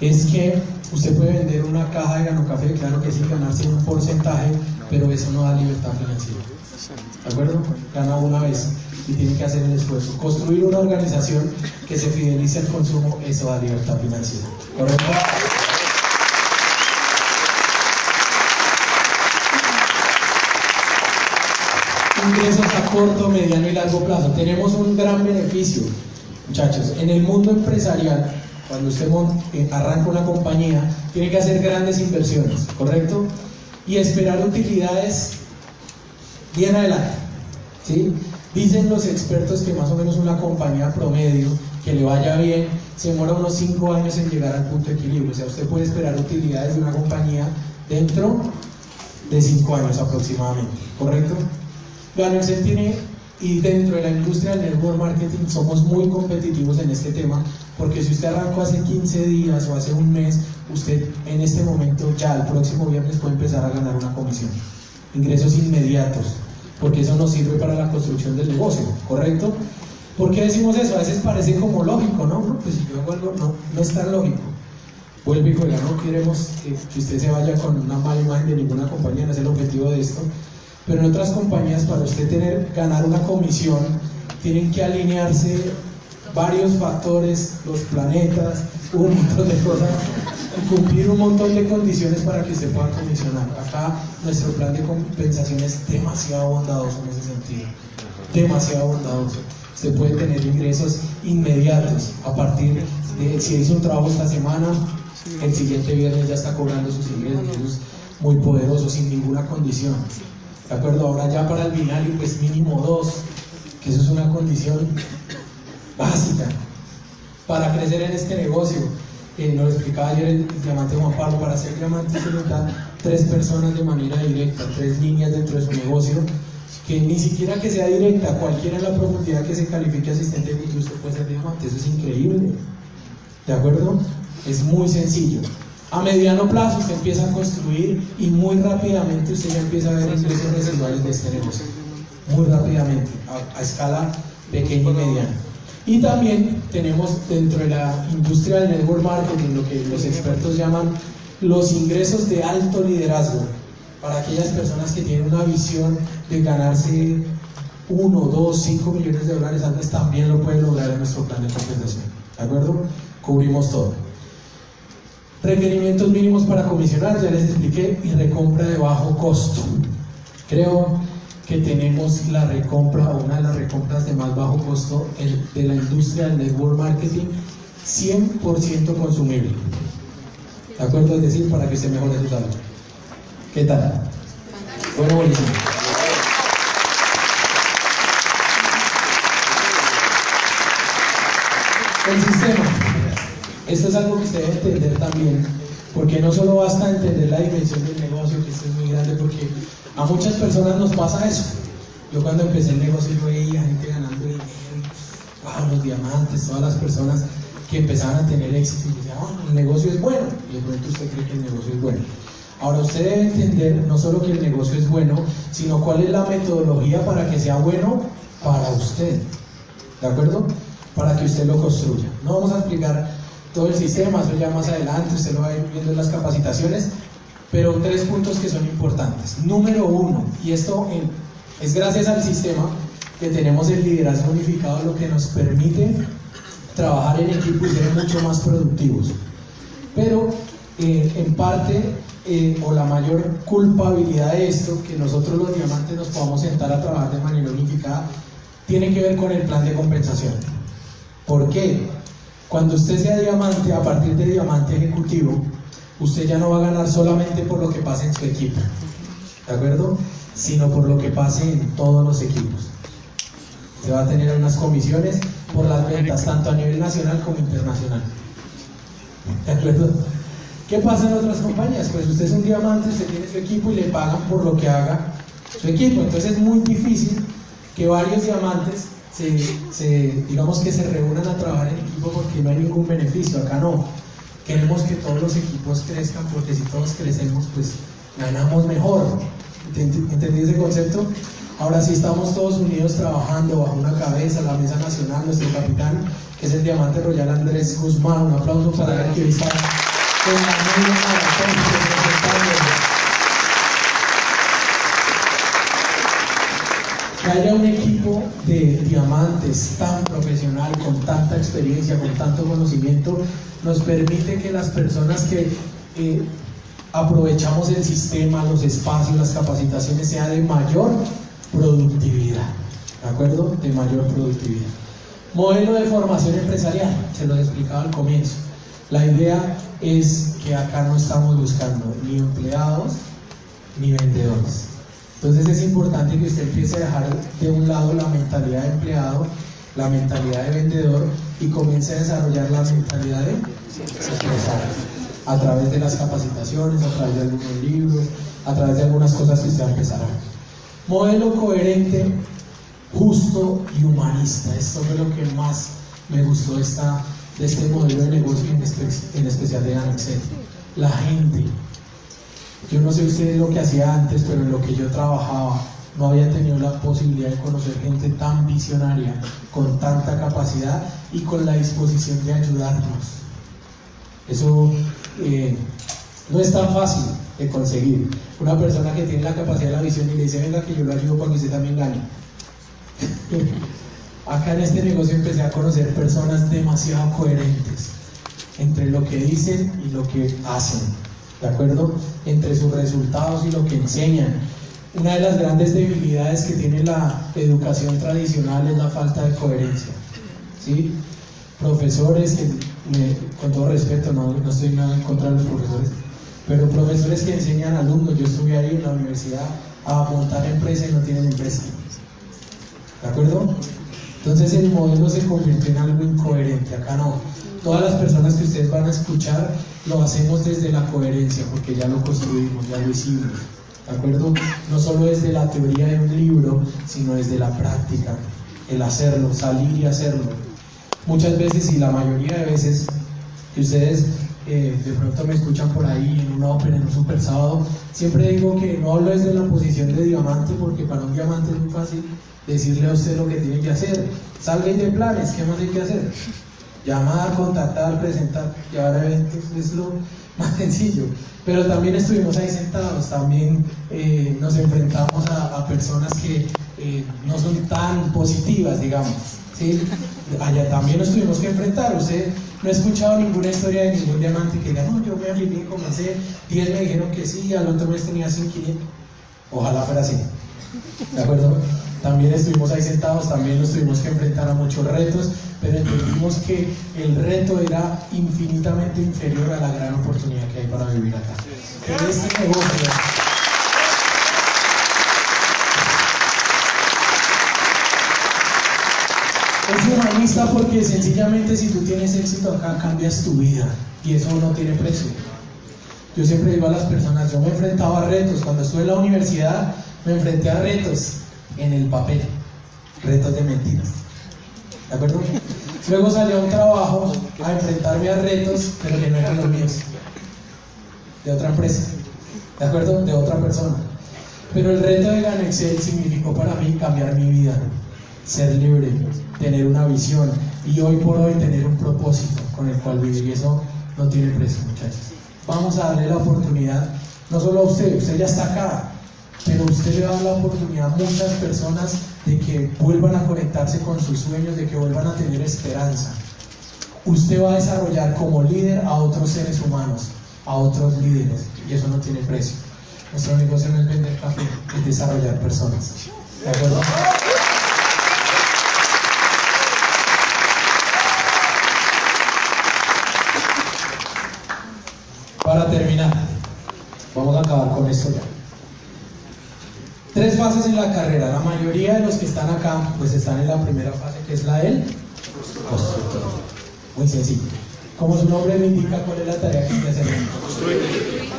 es que usted puede vender una caja de Gano Café, claro que sí, ganarse un porcentaje, pero eso no da libertad financiera. ¿De acuerdo? Gana una vez y tiene que hacer el esfuerzo. Construir una organización que se fidelice al consumo, eso da libertad financiera. ¿Correcto? Ingresos a corto, mediano y largo plazo. Tenemos un gran beneficio, muchachos. En el mundo empresarial, cuando usted eh, arranca una compañía, tiene que hacer grandes inversiones, ¿correcto? Y esperar utilidades bien adelante. ¿sí? Dicen los expertos que más o menos una compañía promedio que le vaya bien se demora unos 5 años en llegar al punto de equilibrio. O sea, usted puede esperar utilidades de una compañía dentro de 5 años aproximadamente, ¿correcto? Tiene, y dentro de la industria del network marketing somos muy competitivos en este tema, porque si usted arrancó hace 15 días o hace un mes, usted en este momento ya el próximo viernes puede empezar a ganar una comisión. Ingresos inmediatos, porque eso nos sirve para la construcción del negocio, ¿correcto? ¿Por qué decimos eso? A veces parece como lógico, ¿no? Pues si yo hago algo, no, no es tan lógico. Vuelve y juega, no queremos que, usted se vaya con una mala imagen de ninguna compañía, no es el objetivo de esto. Pero en otras compañías, para usted tener, ganar una comisión, tienen que alinearse varios factores, los planetas, un montón de cosas, cumplir un montón de condiciones para que usted pueda comisionar. Acá nuestro plan de compensación es demasiado bondadoso en ese sentido, demasiado bondadoso. Usted puede tener ingresos inmediatos a partir de, si hizo un trabajo esta semana, el siguiente viernes ya está cobrando sus ingresos muy poderosos, sin ninguna condición. ¿De acuerdo? Ahora ya para el binario, pues mínimo dos, que eso es una condición básica para crecer en este negocio. Eh, nos explicaba ayer el, diamante Juan Pablo, para ser diamante se necesitan tres personas de manera directa, tres líneas dentro de su negocio, que ni siquiera que sea directa, cualquiera en la profundidad que se califique asistente de usted puede ser diamante, eso es increíble. ¿De acuerdo? Es muy sencillo. A mediano plazo usted empieza a construir y muy rápidamente usted ya empieza a ver ingresos residuales de este negocio. Muy rápidamente, a, a escala pequeña y mediana. Y también tenemos dentro de la industria del network marketing lo que los expertos llaman los ingresos de alto liderazgo para aquellas personas que tienen una visión de ganarse 1, 2, 5 millones de dólares antes también lo pueden lograr en nuestro plan de compensación. ¿De acuerdo? Cubrimos todo. Requerimientos mínimos para comisionar, ya les expliqué, y recompra de bajo costo. Creo que tenemos la recompra, una de las recompras de más bajo costo de la industria del network marketing, 100% consumible. ¿De acuerdo? Es decir, para que se mejore su salud. ¿Qué tal? Bueno, buenísimo. El sistema. Esto es algo que usted debe entender también, porque no solo basta entender la dimensión del negocio, que es muy grande, porque a muchas personas nos pasa eso. Yo cuando empecé el negocio yo veía gente ganando dinero, wow, los diamantes, todas las personas que empezaban a tener éxito y decían, oh, el negocio es bueno. Y de pronto usted cree que el negocio es bueno. Ahora usted debe entender no solo que el negocio es bueno, sino cuál es la metodología para que sea bueno para usted. ¿De acuerdo? Para que usted lo construya. No vamos a explicar todo el sistema, eso ya más adelante, usted lo va a ir viendo en las capacitaciones, pero tres puntos que son importantes. Número uno, y esto es gracias al sistema que tenemos el liderazgo unificado, lo que nos permite trabajar en equipo y ser mucho más productivos. Pero eh, en parte, eh, o la mayor culpabilidad de esto, que nosotros los diamantes nos podamos sentar a trabajar de manera unificada, tiene que ver con el plan de compensación. ¿Por qué? Cuando usted sea diamante, a partir de diamante ejecutivo, usted ya no va a ganar solamente por lo que pase en su equipo, ¿de acuerdo? Sino por lo que pase en todos los equipos. Se va a tener unas comisiones por las ventas, tanto a nivel nacional como internacional. ¿De acuerdo? ¿Qué pasa en otras compañías? Pues usted es un diamante, usted tiene su equipo y le pagan por lo que haga su equipo. Entonces es muy difícil que varios diamantes se, digamos que se reúnan a trabajar en equipo porque no hay ningún beneficio. Acá no. Queremos que todos los equipos crezcan porque si todos crecemos, pues ganamos mejor. ¿Entendí ese concepto? Ahora sí estamos todos unidos trabajando bajo una cabeza, la mesa nacional, nuestro capitán, que es el diamante royal Andrés Guzmán. Un aplauso para él que hoy está con la que haya un equipo de diamantes tan profesional, con tanta experiencia, con tanto conocimiento, nos permite que las personas que eh, aprovechamos el sistema, los espacios, las capacitaciones, sea de mayor productividad. ¿De acuerdo? De mayor productividad. Modelo de formación empresarial, se lo he explicado al comienzo. La idea es que acá no estamos buscando ni empleados ni vendedores. Entonces es importante que usted empiece a dejar de un lado la mentalidad de empleado, la mentalidad de vendedor y comience a desarrollar la mentalidad de empresario a través de las capacitaciones, a través de algunos libros, a través de algunas cosas que usted va a empezar a ver. Modelo coherente, justo y humanista. Esto fue lo que más me gustó esta, de este modelo de negocio, en, especial de Anexel. La gente, yo no sé ustedes lo que hacía antes, pero en lo que yo trabajaba no había tenido la posibilidad de conocer gente tan visionaria, con tanta capacidad y con la disposición de ayudarnos. Eso eh, no es tan fácil de conseguir. Una persona que tiene la capacidad de la visión y le dice, venga que yo lo ayudo para que usted también gane. Acá en este negocio empecé a conocer personas demasiado coherentes entre lo que dicen y lo que hacen. ¿De acuerdo? Entre sus resultados y lo que enseñan. Una de las grandes debilidades que tiene la educación tradicional es la falta de coherencia. ¿sí? Profesores, que, con todo respeto, no, no estoy nada en contra de los profesores, pero profesores que enseñan alumnos, yo estuve ahí en la universidad a montar empresa y no tienen empresa. ¿De acuerdo? Entonces el modelo se convirtió en algo incoherente, acá no. Todas las personas que ustedes van a escuchar lo hacemos desde la coherencia, porque ya lo construimos, ya lo hicimos. ¿De acuerdo? No solo desde la teoría de un libro, sino desde la práctica, el hacerlo, salir y hacerlo. Muchas veces y la mayoría de veces que ustedes eh, de pronto me escuchan por ahí en una ópera, en un super sábado, siempre digo que no hablo desde la posición de diamante, porque para un diamante es muy fácil decirle a usted lo que tiene que hacer. Salga de planes, ¿qué más hay que hacer? llamar, contactar, presentar, llevar eventos, es lo más sencillo. Pero también estuvimos ahí sentados, también eh, nos enfrentamos a, personas que eh, no son tan positivas, digamos. Allá también nos tuvimos que enfrentar. Usted no ha escuchado ninguna historia de ningún diamante que diga, no, yo me alineé, comencé, 10 me dijeron que sí, al otro mes tenía 5 Ojalá fuera así. ¿De acuerdo? También estuvimos ahí sentados, también nos tuvimos que enfrentar a muchos retos, pero entendimos que el reto era infinitamente inferior a la gran oportunidad que hay para vivir acá. este negocio es humanista porque sencillamente si tú tienes éxito acá cambias tu vida y eso no tiene precio. Yo siempre digo a las personas, yo me enfrentaba a retos, cuando estuve en la universidad me enfrenté a retos en el papel, retos de mentiras. ¿De acuerdo? Luego salió a un trabajo a enfrentarme a retos, pero que no eran los míos, de otra empresa, ¿de acuerdo? De otra persona. Pero el reto de Ganexel significó para mí cambiar mi vida, ser libre, tener una visión y hoy por hoy tener un propósito con el cual vivir. Y eso no tiene precio, muchachos. Vamos a darle la oportunidad, no solo a usted, usted ya está acá, pero usted le da la oportunidad a muchas personas de que vuelvan a conectarse con sus sueños, de que vuelvan a tener esperanza. Usted va a desarrollar como líder a otros seres humanos, a otros líderes, y eso no tiene precio. Nuestro negocio no es vender café, es desarrollar personas. ¿De acuerdo? Para terminar, vamos a acabar con esto ya. Tres fases en la carrera. La mayoría de los que están acá, pues están en la primera fase, que es la del constructor. Muy sencillo. Como su nombre lo indica, ¿cuál es la tarea que hay que hacer?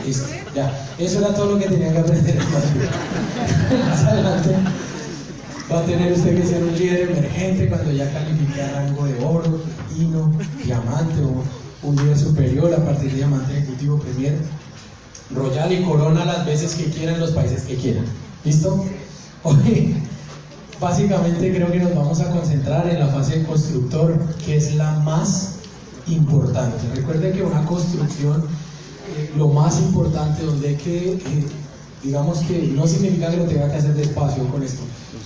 Listo, ya. Eso era todo lo que tenía que aprender Más adelante va a tener usted que ser un líder emergente cuando ya califique a rango de oro, platino, diamante o un líder superior a partir de diamante ejecutivo premier, royal y corona las veces que quieran, los países que quieran. ¿Listo? Hoy, básicamente creo que nos vamos a concentrar en la fase de constructor, que es la más importante. Recuerde que una construcción, eh, lo más importante, donde hay que, digamos que no significa que lo tenga que hacer despacio con esto,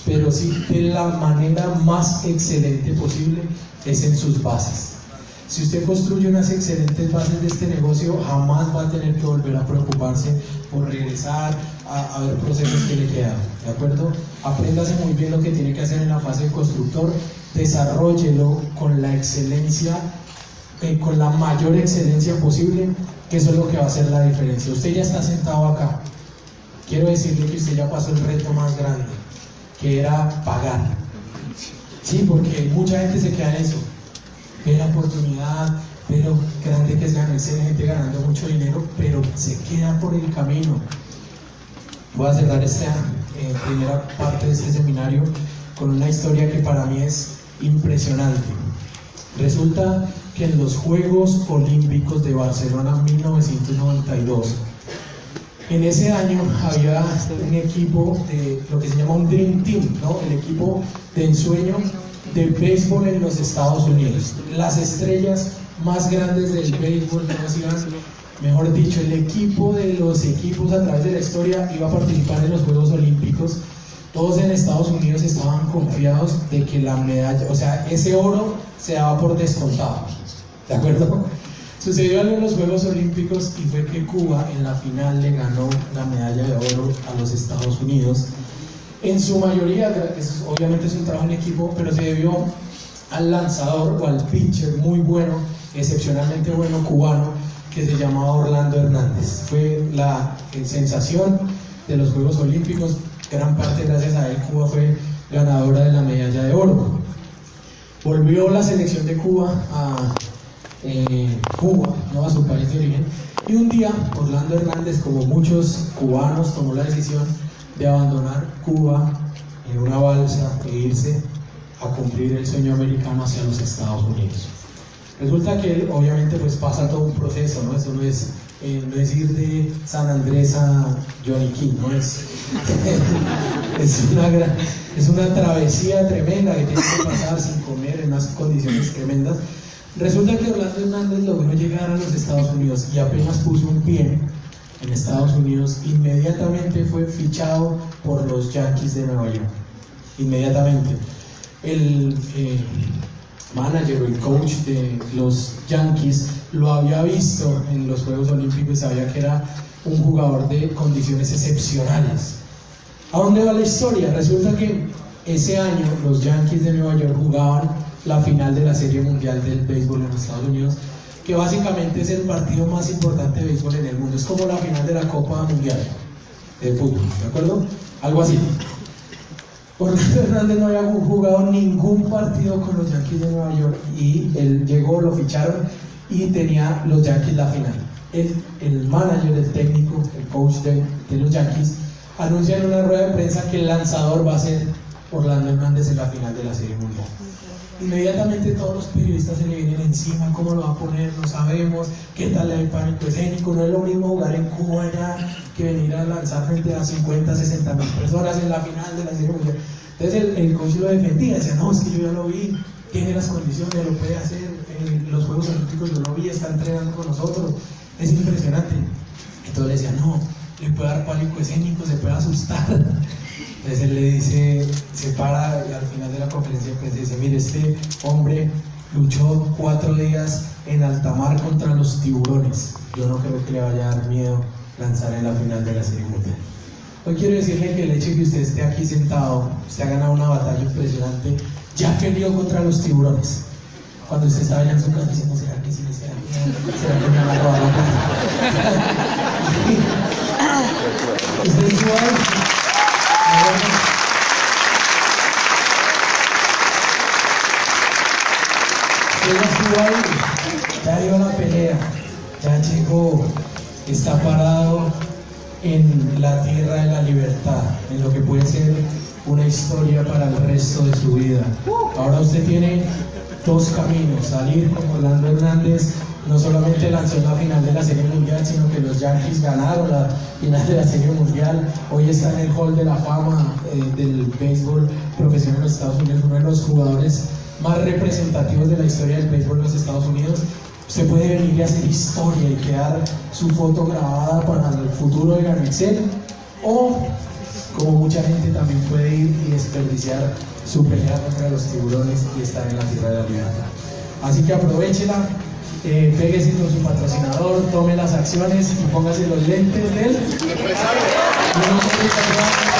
pero sí de la manera más excelente posible es en sus bases. Si usted construye unas excelentes bases de este negocio, jamás va a tener que volver a preocuparse por regresar a, ver procesos que le quedan. ¿De acuerdo? Apréndase muy bien lo que tiene que hacer en la fase de constructor, desarrollelo con la excelencia, eh, con la mayor excelencia posible, que eso es lo que va a hacer la diferencia. Usted ya está sentado acá. Quiero decirle que usted ya pasó el reto más grande, que era pagar. Sí, porque mucha gente se queda en eso ve la oportunidad, pero grande que sea, no gente ganando mucho dinero, pero se queda por el camino. Voy a cerrar esta eh, primera parte de este seminario con una historia que para mí es impresionante. Resulta que en los Juegos Olímpicos de Barcelona 1992, en ese año había un equipo de lo que se llama un Dream Team, ¿no? el equipo de ensueño de béisbol en los Estados Unidos. Las estrellas más grandes del béisbol, mejor dicho, el equipo de los equipos a través de la historia iba a participar en los Juegos Olímpicos. Todos en Estados Unidos estaban confiados de que la medalla, o sea, ese oro se daba por descontado. ¿De acuerdo? Sucedió algo en los Juegos Olímpicos y fue que Cuba en la final le ganó la medalla de oro a los Estados Unidos en su mayoría, obviamente es un trabajo en equipo, pero se debió al lanzador o al pitcher muy bueno, excepcionalmente bueno cubano, que se llamaba Orlando Hernández. Fue la sensación de los Juegos Olímpicos, gran parte gracias a él Cuba fue ganadora de la medalla de oro. Volvió la selección de Cuba a eh, Cuba, ¿no? a su país de origen, y un día Orlando Hernández, como muchos cubanos, tomó la decisión de abandonar Cuba en una balsa e irse a cumplir el sueño americano hacia los Estados Unidos. Resulta que obviamente pues pasa todo un proceso, ¿no? Eso no es, eh, ir de San Andrés a Johnny King, ¿no? Es, es, una es una travesía tremenda que tiene que pasar sin comer en unas condiciones tremendas. Resulta que Orlando Hernández logró llegar a los Estados Unidos y apenas puso un pie en Estados Unidos, inmediatamente fue fichado por los Yankees de Nueva York. Inmediatamente. El eh, manager o el coach de los Yankees lo había visto en los Juegos Olímpicos y sabía que era un jugador de condiciones excepcionales. ¿A dónde va la historia? Resulta que ese año los Yankees de Nueva York jugaban la final de la Serie Mundial del Béisbol en Estados Unidos que básicamente es el partido más importante de béisbol en el mundo. Es como la final de la Copa Mundial de fútbol, ¿de acuerdo? Algo así. Orlando Hernández no había jugado ningún partido con los Yankees de Nueva York y él llegó, lo ficharon y tenía los Yankees la final. El, el manager, el técnico, el coach de, los Yankees anuncia en una rueda de prensa que el lanzador va a ser Orlando Hernández en la final de la Serie Mundial inmediatamente todos los periodistas se le vienen encima, cómo lo va a poner, no sabemos, qué tal el pánico escénico, no es lo mismo jugar en Cuba ya que venir a lanzar frente a 50, 60 mil personas en la final de la serie mundial. Entonces el, el coach lo defendía, decía, no, es que yo ya lo vi, tiene las condiciones, lo puede hacer, en los Juegos Olímpicos yo lo vi, está entrenando con nosotros, es impresionante. Entonces le decía, no, le puede dar pánico escénico, se puede asustar. Entonces él le dice, se para y al final de la conferencia pues dice, mire, este hombre luchó cuatro días en alta mar contra los tiburones. Yo no creo que le vaya a dar miedo lanzar en la final de la Serie Mundial. Hoy quiero decirle que el hecho de que usted esté aquí sentado, usted ha ganado una batalla impresionante, ya peleó contra los tiburones. Cuando usted estaba allá en su casa diciendo, ¿será que sí? ¿Será que, ¿Será que me a robar la ¿Usted estuvo ahí? Usted ya estuvo ahí, ya dio la pelea, ya llegó, está parado en la tierra de la libertad, en lo que puede ser una historia para el resto de su vida. Ahora usted tiene dos caminos, salir como Orlando Hernández, no solamente lanzó la final de la Serie Mundial, sino que los Yankees ganaron la final de la Serie Mundial, hoy está en el Hall de la Fama eh, del béisbol profesional los Estados Unidos, uno de los jugadores más representativos de la historia del béisbol en los Estados Unidos. Usted puede venir y hacer historia y quedar su foto grabada para el futuro de Garmexel, o como mucha gente también puede ir y desperdiciar su pelea contra los tiburones y estar en la tierra de la. Así que aprovechela, eh, con su patrocinador, tome las acciones y póngase los lentes de él. Y no se